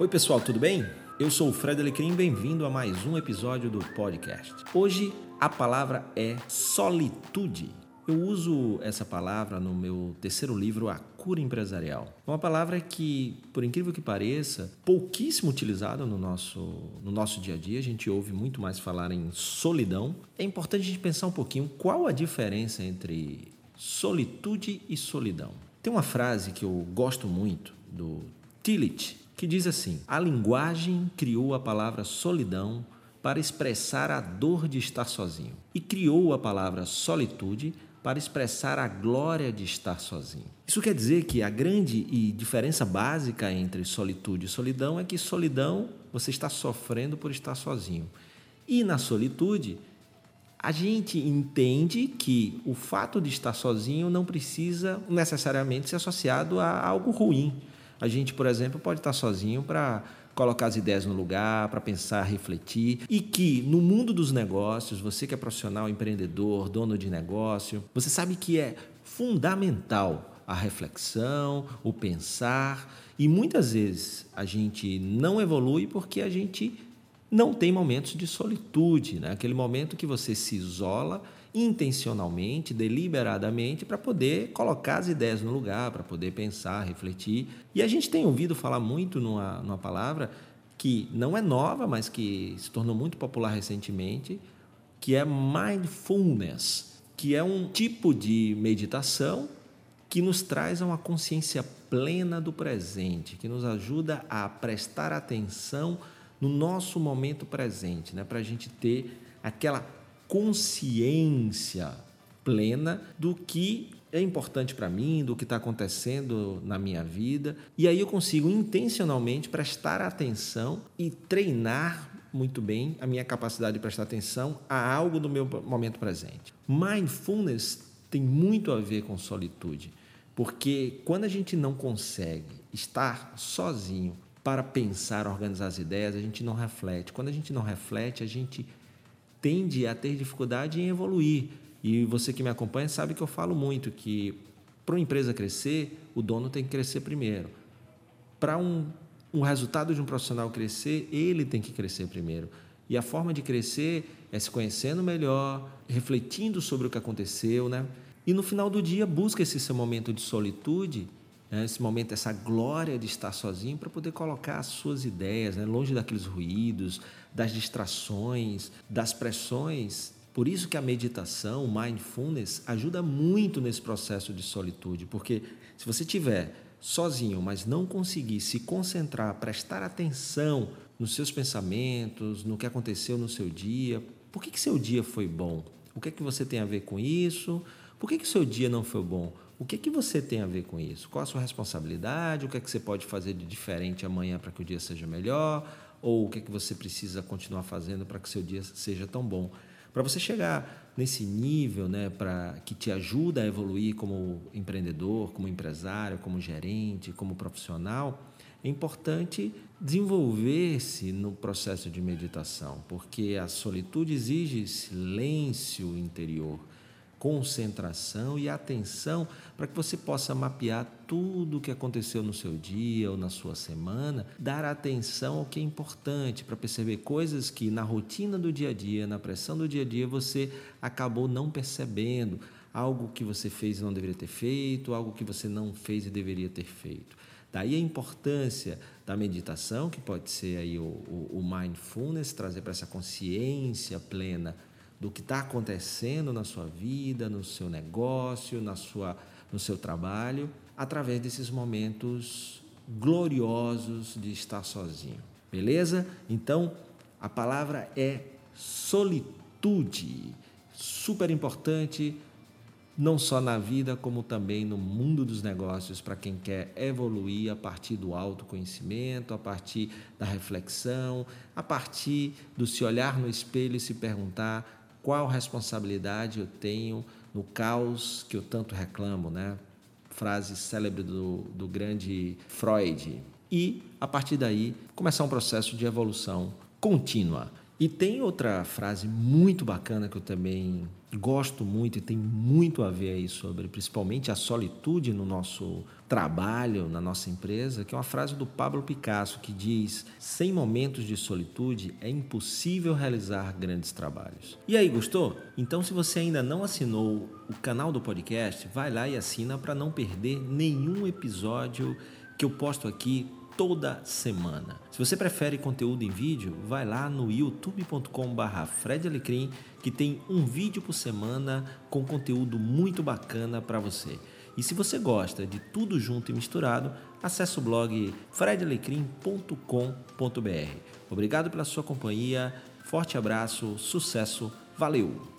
Oi, pessoal, tudo bem? Eu sou o Fred Alecrim, bem-vindo a mais um episódio do podcast. Hoje a palavra é solitude. Eu uso essa palavra no meu terceiro livro, A Cura Empresarial. Uma palavra que, por incrível que pareça, pouquíssimo utilizada no nosso, no nosso dia a dia. A gente ouve muito mais falar em solidão. É importante a gente pensar um pouquinho qual a diferença entre solitude e solidão. Tem uma frase que eu gosto muito do Tillich, que diz assim: A linguagem criou a palavra solidão para expressar a dor de estar sozinho, e criou a palavra solitude para expressar a glória de estar sozinho. Isso quer dizer que a grande e diferença básica entre solitude e solidão é que solidão você está sofrendo por estar sozinho. E na solitude, a gente entende que o fato de estar sozinho não precisa necessariamente ser associado a algo ruim. A gente, por exemplo, pode estar sozinho para colocar as ideias no lugar, para pensar, refletir, e que no mundo dos negócios, você que é profissional, empreendedor, dono de negócio, você sabe que é fundamental a reflexão, o pensar, e muitas vezes a gente não evolui porque a gente não tem momentos de solitude, né? aquele momento que você se isola intencionalmente, deliberadamente, para poder colocar as ideias no lugar, para poder pensar, refletir. E a gente tem ouvido falar muito numa, numa palavra que não é nova, mas que se tornou muito popular recentemente, que é mindfulness, que é um tipo de meditação que nos traz a uma consciência plena do presente, que nos ajuda a prestar atenção no nosso momento presente, né? para a gente ter aquela consciência plena do que é importante para mim, do que está acontecendo na minha vida. E aí eu consigo intencionalmente prestar atenção e treinar muito bem a minha capacidade de prestar atenção a algo do meu momento presente. Mindfulness tem muito a ver com solitude, porque quando a gente não consegue estar sozinho para pensar, organizar as ideias, a gente não reflete. Quando a gente não reflete, a gente tende a ter dificuldade em evoluir. E você que me acompanha sabe que eu falo muito que para uma empresa crescer, o dono tem que crescer primeiro. Para um, um resultado de um profissional crescer, ele tem que crescer primeiro. E a forma de crescer é se conhecendo melhor, refletindo sobre o que aconteceu, né? E no final do dia busca esse seu momento de solitude né, esse momento, essa glória de estar sozinho para poder colocar as suas ideias, né, longe daqueles ruídos, das distrações, das pressões. Por isso que a meditação, o mindfulness, ajuda muito nesse processo de solitude, porque se você tiver sozinho, mas não conseguir se concentrar, prestar atenção nos seus pensamentos, no que aconteceu no seu dia, por que, que seu dia foi bom? O que é que você tem a ver com isso? Por que, que seu dia não foi bom? O que, que você tem a ver com isso? Qual a sua responsabilidade? O que é que você pode fazer de diferente amanhã para que o dia seja melhor? Ou o que é que você precisa continuar fazendo para que seu dia seja tão bom? Para você chegar nesse nível, né, para que te ajuda a evoluir como empreendedor, como empresário, como gerente, como profissional, é importante desenvolver-se no processo de meditação, porque a solitude exige silêncio interior concentração e atenção para que você possa mapear tudo o que aconteceu no seu dia ou na sua semana, dar atenção ao que é importante para perceber coisas que na rotina do dia a dia, na pressão do dia a dia, você acabou não percebendo, algo que você fez e não deveria ter feito, algo que você não fez e deveria ter feito. Daí a importância da meditação, que pode ser aí o, o, o mindfulness, trazer para essa consciência plena do que está acontecendo na sua vida, no seu negócio, na sua, no seu trabalho, através desses momentos gloriosos de estar sozinho. Beleza? Então, a palavra é solitude. Super importante, não só na vida, como também no mundo dos negócios, para quem quer evoluir a partir do autoconhecimento, a partir da reflexão, a partir do se olhar no espelho e se perguntar qual responsabilidade eu tenho no caos que eu tanto reclamo, né? Frase célebre do, do grande Freud. E, a partir daí, começar um processo de evolução contínua. E tem outra frase muito bacana que eu também gosto muito e tem muito a ver aí sobre, principalmente a solitude no nosso trabalho na nossa empresa, que é uma frase do Pablo Picasso que diz: "Sem momentos de solitude é impossível realizar grandes trabalhos". E aí, gostou? Então, se você ainda não assinou o canal do podcast, vai lá e assina para não perder nenhum episódio que eu posto aqui toda semana. Se você prefere conteúdo em vídeo, vai lá no youtube.com/fredalecrim que tem um vídeo por semana com conteúdo muito bacana para você. E se você gosta de tudo junto e misturado, acesse o blog fredalecrim.com.br. Obrigado pela sua companhia, forte abraço, sucesso, valeu!